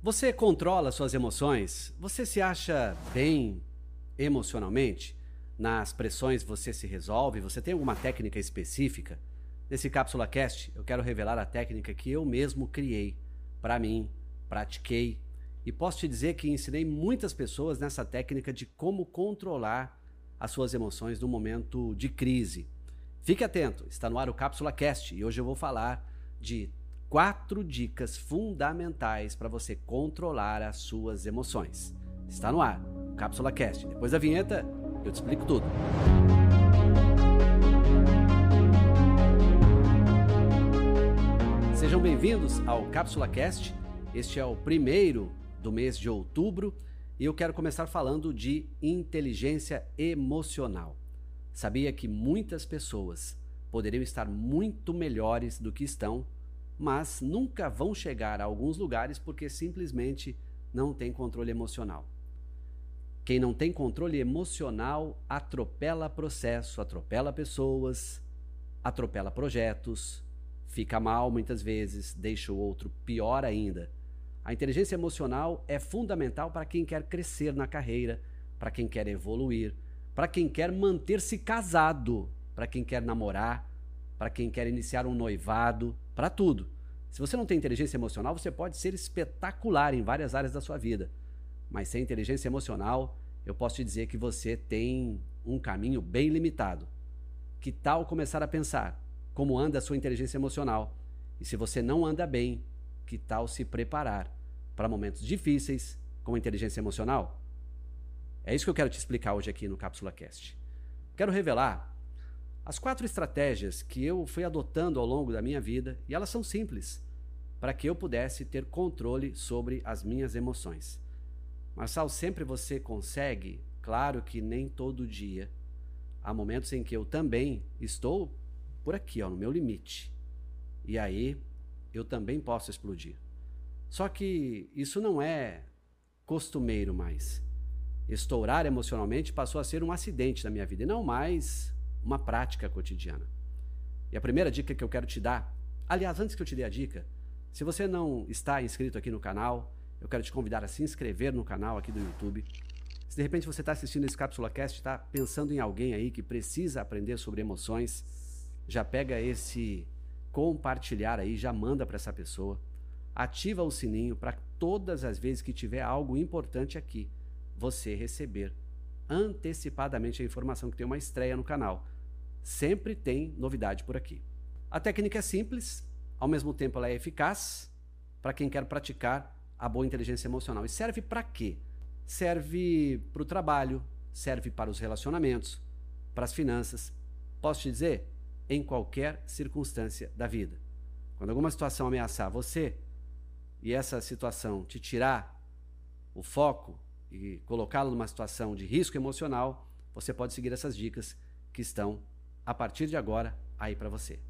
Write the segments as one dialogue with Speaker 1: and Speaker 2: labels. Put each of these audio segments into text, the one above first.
Speaker 1: Você controla suas emoções? Você se acha bem emocionalmente? Nas pressões você se resolve? Você tem alguma técnica específica? Nesse Cápsula Cast, eu quero revelar a técnica que eu mesmo criei para mim, pratiquei e posso te dizer que ensinei muitas pessoas nessa técnica de como controlar as suas emoções no momento de crise. Fique atento, está no ar o Cápsula Cast e hoje eu vou falar de quatro dicas fundamentais para você controlar as suas emoções. Está no ar, Cápsula Cast. Depois da vinheta, eu te explico tudo. Sejam bem-vindos ao Cápsula Cast. Este é o primeiro do mês de outubro e eu quero começar falando de inteligência emocional. Sabia que muitas pessoas poderiam estar muito melhores do que estão mas nunca vão chegar a alguns lugares porque simplesmente não tem controle emocional. Quem não tem controle emocional atropela processo, atropela pessoas, atropela projetos, fica mal muitas vezes, deixa o outro pior ainda. A inteligência emocional é fundamental para quem quer crescer na carreira, para quem quer evoluir, para quem quer manter-se casado, para quem quer namorar, para quem quer iniciar um noivado, para tudo. Se você não tem inteligência emocional, você pode ser espetacular em várias áreas da sua vida. Mas sem inteligência emocional, eu posso te dizer que você tem um caminho bem limitado. Que tal começar a pensar como anda a sua inteligência emocional? E se você não anda bem, que tal se preparar para momentos difíceis com inteligência emocional? É isso que eu quero te explicar hoje aqui no Cápsula Cast. Quero revelar as quatro estratégias que eu fui adotando ao longo da minha vida, e elas são simples, para que eu pudesse ter controle sobre as minhas emoções. Marçal, sempre você consegue? Claro que nem todo dia. Há momentos em que eu também estou por aqui, ó, no meu limite. E aí eu também posso explodir. Só que isso não é costumeiro mais. Estourar emocionalmente passou a ser um acidente na minha vida e não mais uma prática cotidiana. E a primeira dica que eu quero te dar, aliás, antes que eu te dê a dica, se você não está inscrito aqui no canal, eu quero te convidar a se inscrever no canal aqui do YouTube. Se de repente você está assistindo esse Cápsula Cast, está pensando em alguém aí que precisa aprender sobre emoções, já pega esse compartilhar aí, já manda para essa pessoa. Ativa o sininho para todas as vezes que tiver algo importante aqui, você receber antecipadamente a informação que tem uma estreia no canal. Sempre tem novidade por aqui. A técnica é simples, ao mesmo tempo ela é eficaz para quem quer praticar a boa inteligência emocional. E serve para quê? Serve para o trabalho, serve para os relacionamentos, para as finanças. Posso te dizer? Em qualquer circunstância da vida. Quando alguma situação ameaçar você e essa situação te tirar o foco e colocá-lo numa situação de risco emocional, você pode seguir essas dicas que estão a partir de agora aí para você.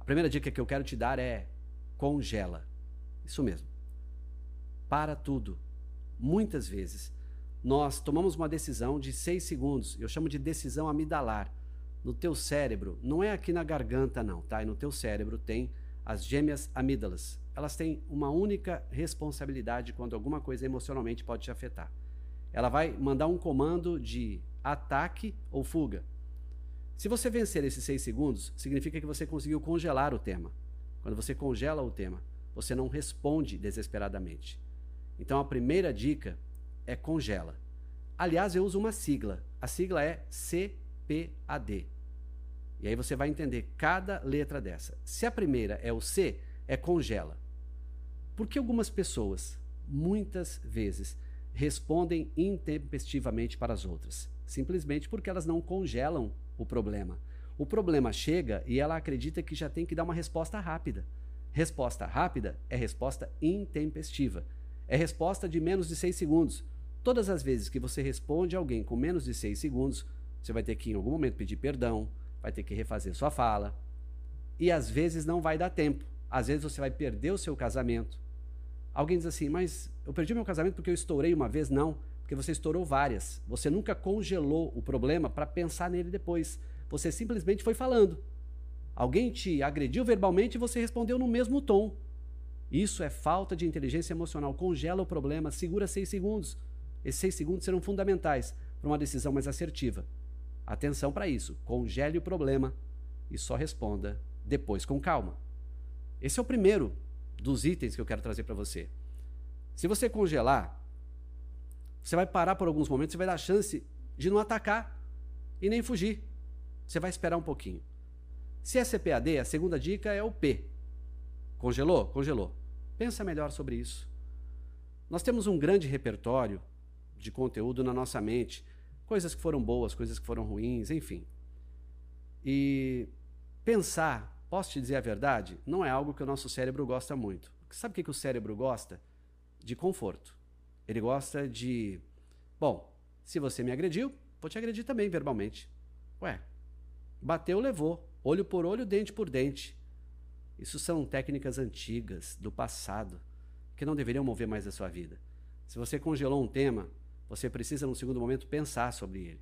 Speaker 1: A primeira dica que eu quero te dar é congela. Isso mesmo. Para tudo. Muitas vezes nós tomamos uma decisão de seis segundos. Eu chamo de decisão amidalar. No teu cérebro, não é aqui na garganta não, tá? E no teu cérebro tem as gêmeas amígdalas. Elas têm uma única responsabilidade quando alguma coisa emocionalmente pode te afetar. Ela vai mandar um comando de ataque ou fuga. Se você vencer esses seis segundos, significa que você conseguiu congelar o tema. Quando você congela o tema, você não responde desesperadamente. Então a primeira dica é congela. Aliás, eu uso uma sigla. A sigla é CPAD. E aí você vai entender cada letra dessa. Se a primeira é o C, é congela. Porque algumas pessoas, muitas vezes, respondem intempestivamente para as outras? Simplesmente porque elas não congelam o problema. O problema chega e ela acredita que já tem que dar uma resposta rápida. Resposta rápida é resposta intempestiva. É resposta de menos de 6 segundos. Todas as vezes que você responde alguém com menos de 6 segundos, você vai ter que em algum momento pedir perdão, vai ter que refazer sua fala. E às vezes não vai dar tempo. Às vezes você vai perder o seu casamento. Alguém diz assim, mas eu perdi meu casamento porque eu estourei uma vez? Não porque você estourou várias. Você nunca congelou o problema para pensar nele depois. Você simplesmente foi falando. Alguém te agrediu verbalmente e você respondeu no mesmo tom. Isso é falta de inteligência emocional. Congela o problema, segura seis segundos. Esses seis segundos serão fundamentais para uma decisão mais assertiva. Atenção para isso. Congele o problema e só responda depois com calma. Esse é o primeiro dos itens que eu quero trazer para você. Se você congelar, você vai parar por alguns momentos, você vai dar chance de não atacar e nem fugir. Você vai esperar um pouquinho. Se é CPAD, a segunda dica é o P. Congelou? Congelou. Pensa melhor sobre isso. Nós temos um grande repertório de conteúdo na nossa mente, coisas que foram boas, coisas que foram ruins, enfim. E pensar, posso te dizer a verdade, não é algo que o nosso cérebro gosta muito. Sabe o que o cérebro gosta? De conforto. Ele gosta de. Bom, se você me agrediu, vou te agredir também verbalmente. Ué, bateu, levou. Olho por olho, dente por dente. Isso são técnicas antigas, do passado, que não deveriam mover mais a sua vida. Se você congelou um tema, você precisa, num segundo momento, pensar sobre ele.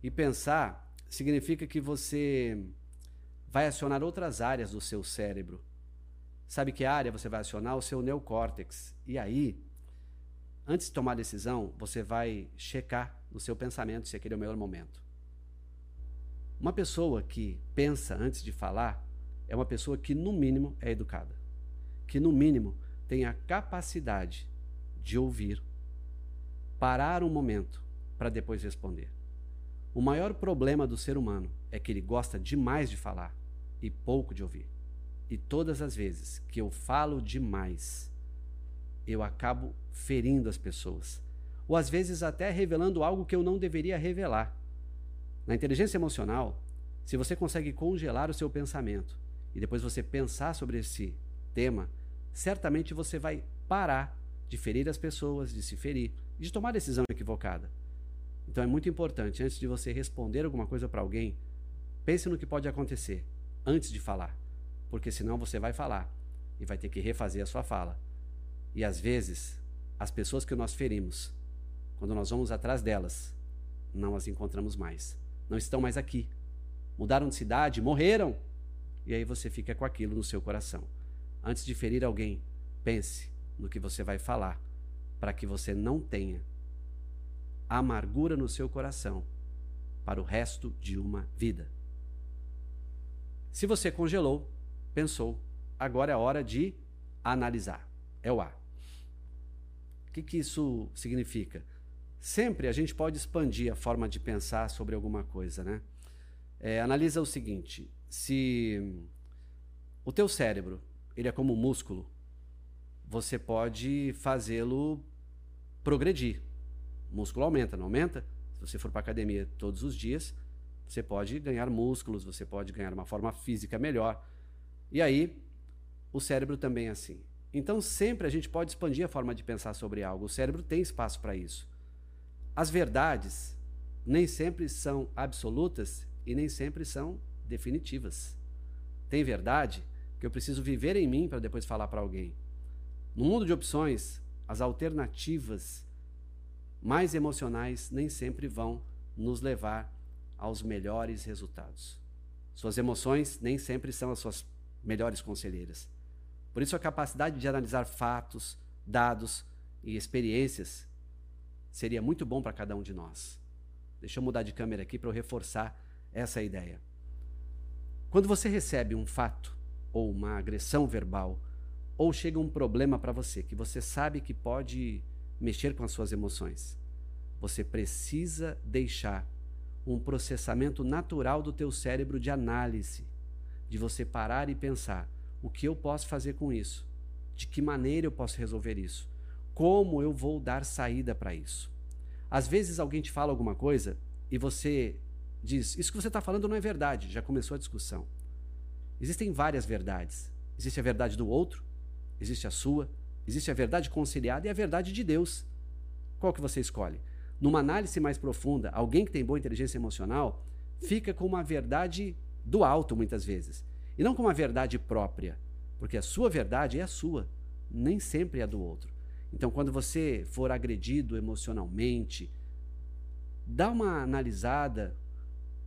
Speaker 1: E pensar significa que você vai acionar outras áreas do seu cérebro. Sabe que área você vai acionar? O seu neocórtex. E aí, antes de tomar a decisão, você vai checar no seu pensamento se aquele é o melhor momento. Uma pessoa que pensa antes de falar é uma pessoa que, no mínimo, é educada, que, no mínimo, tem a capacidade de ouvir, parar um momento para depois responder. O maior problema do ser humano é que ele gosta demais de falar e pouco de ouvir. E todas as vezes que eu falo demais, eu acabo ferindo as pessoas, ou às vezes até revelando algo que eu não deveria revelar. Na inteligência emocional, se você consegue congelar o seu pensamento e depois você pensar sobre esse tema, certamente você vai parar de ferir as pessoas, de se ferir, de tomar decisão equivocada. Então é muito importante, antes de você responder alguma coisa para alguém, pense no que pode acontecer antes de falar, porque senão você vai falar e vai ter que refazer a sua fala. E às vezes, as pessoas que nós ferimos, quando nós vamos atrás delas, não as encontramos mais não estão mais aqui. Mudaram de cidade, morreram. E aí você fica com aquilo no seu coração. Antes de ferir alguém, pense no que você vai falar, para que você não tenha amargura no seu coração para o resto de uma vida. Se você congelou, pensou, agora é a hora de analisar. É o A. O que, que isso significa? Sempre a gente pode expandir a forma de pensar sobre alguma coisa, né? É, analisa o seguinte: se o teu cérebro ele é como um músculo, você pode fazê-lo progredir. O músculo aumenta, não aumenta? Se você for para academia todos os dias, você pode ganhar músculos, você pode ganhar uma forma física melhor. E aí, o cérebro também é assim. Então, sempre a gente pode expandir a forma de pensar sobre algo. O cérebro tem espaço para isso. As verdades nem sempre são absolutas e nem sempre são definitivas. Tem verdade que eu preciso viver em mim para depois falar para alguém. No mundo de opções, as alternativas mais emocionais nem sempre vão nos levar aos melhores resultados. Suas emoções nem sempre são as suas melhores conselheiras. Por isso, a capacidade de analisar fatos, dados e experiências seria muito bom para cada um de nós. Deixa eu mudar de câmera aqui para eu reforçar essa ideia. Quando você recebe um fato ou uma agressão verbal, ou chega um problema para você que você sabe que pode mexer com as suas emoções, você precisa deixar um processamento natural do teu cérebro de análise, de você parar e pensar: o que eu posso fazer com isso? De que maneira eu posso resolver isso? Como eu vou dar saída para isso? Às vezes alguém te fala alguma coisa e você diz: Isso que você está falando não é verdade. Já começou a discussão. Existem várias verdades. Existe a verdade do outro, existe a sua, existe a verdade conciliada e a verdade de Deus. Qual que você escolhe? Numa análise mais profunda, alguém que tem boa inteligência emocional fica com uma verdade do alto muitas vezes, e não com uma verdade própria, porque a sua verdade é a sua, nem sempre é a do outro. Então, quando você for agredido emocionalmente, dá uma analisada,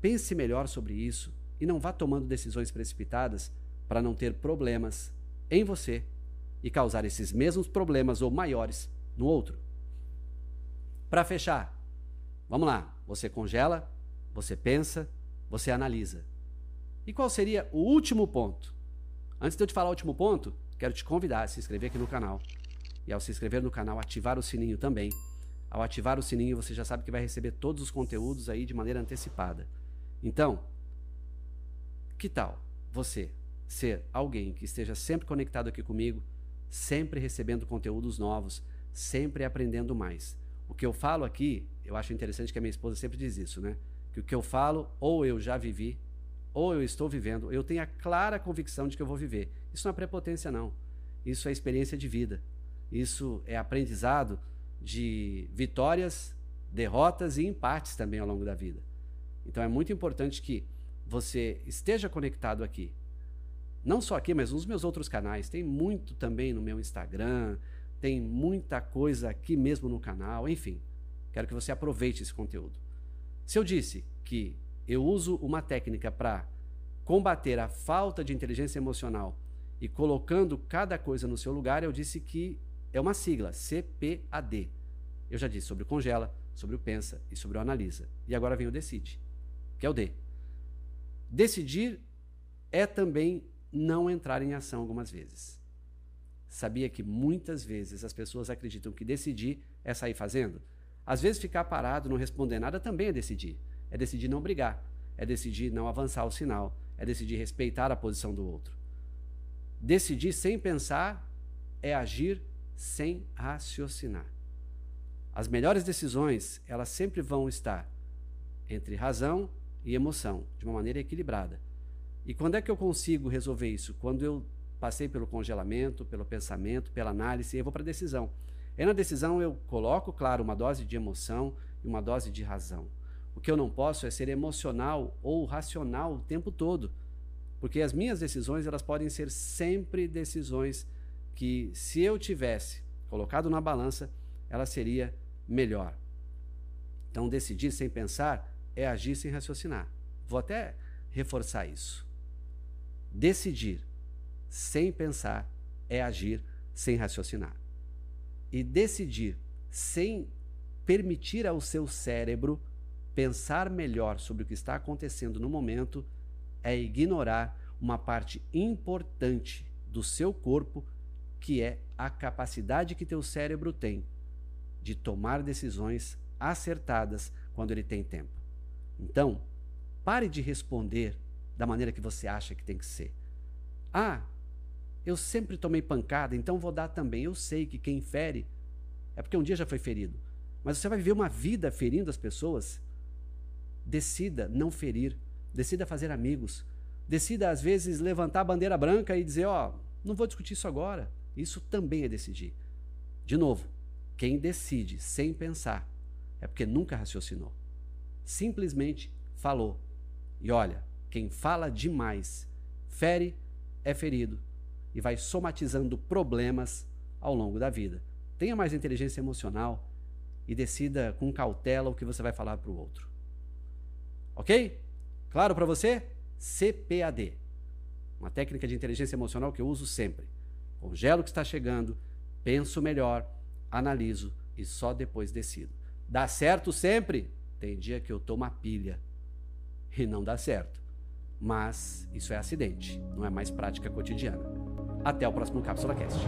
Speaker 1: pense melhor sobre isso e não vá tomando decisões precipitadas para não ter problemas em você e causar esses mesmos problemas ou maiores no outro. Para fechar, vamos lá. Você congela, você pensa, você analisa. E qual seria o último ponto? Antes de eu te falar o último ponto, quero te convidar a se inscrever aqui no canal. E ao se inscrever no canal, ativar o sininho também. Ao ativar o sininho, você já sabe que vai receber todos os conteúdos aí de maneira antecipada. Então, que tal você ser alguém que esteja sempre conectado aqui comigo, sempre recebendo conteúdos novos, sempre aprendendo mais? O que eu falo aqui, eu acho interessante que a minha esposa sempre diz isso, né? Que o que eu falo, ou eu já vivi, ou eu estou vivendo, eu tenho a clara convicção de que eu vou viver. Isso não é prepotência, não. Isso é experiência de vida. Isso é aprendizado de vitórias, derrotas e empates também ao longo da vida. Então é muito importante que você esteja conectado aqui. Não só aqui, mas nos meus outros canais. Tem muito também no meu Instagram, tem muita coisa aqui mesmo no canal, enfim. Quero que você aproveite esse conteúdo. Se eu disse que eu uso uma técnica para combater a falta de inteligência emocional e colocando cada coisa no seu lugar, eu disse que é uma sigla, CPAD. Eu já disse sobre o congela, sobre o pensa e sobre o analisa. E agora vem o decide, que é o D. Decidir é também não entrar em ação algumas vezes. Sabia que muitas vezes as pessoas acreditam que decidir é sair fazendo? Às vezes ficar parado, não responder nada também é decidir. É decidir não brigar, é decidir não avançar o sinal, é decidir respeitar a posição do outro. Decidir sem pensar é agir sem raciocinar. As melhores decisões, elas sempre vão estar entre razão e emoção, de uma maneira equilibrada. E quando é que eu consigo resolver isso? Quando eu passei pelo congelamento, pelo pensamento, pela análise, e eu vou para a decisão. E na decisão eu coloco, claro, uma dose de emoção e uma dose de razão. O que eu não posso é ser emocional ou racional o tempo todo, porque as minhas decisões elas podem ser sempre decisões que, se eu tivesse colocado na balança, ela seria melhor. Então, decidir sem pensar é agir sem raciocinar. Vou até reforçar isso. Decidir sem pensar é agir sem raciocinar. E decidir sem permitir ao seu cérebro pensar melhor sobre o que está acontecendo no momento é ignorar uma parte importante do seu corpo, que é a capacidade que teu cérebro tem de tomar decisões acertadas quando ele tem tempo. Então, pare de responder da maneira que você acha que tem que ser. Ah, eu sempre tomei pancada, então vou dar também. Eu sei que quem fere é porque um dia já foi ferido. Mas você vai viver uma vida ferindo as pessoas? Decida não ferir. Decida fazer amigos. Decida, às vezes, levantar a bandeira branca e dizer: Ó, oh, não vou discutir isso agora. Isso também é decidir. De novo, quem decide sem pensar é porque nunca raciocinou simplesmente falou. E olha, quem fala demais fere, é ferido e vai somatizando problemas ao longo da vida. Tenha mais inteligência emocional e decida com cautela o que você vai falar para o outro. Ok? Claro para você? CPAD. Uma técnica de inteligência emocional que eu uso sempre. Congelo o que está chegando, penso melhor, analiso e só depois decido. Dá certo sempre? Tem dia que eu tomo a pilha e não dá certo. Mas isso é acidente, não é mais prática cotidiana. Até o próximo Cápsula Cast.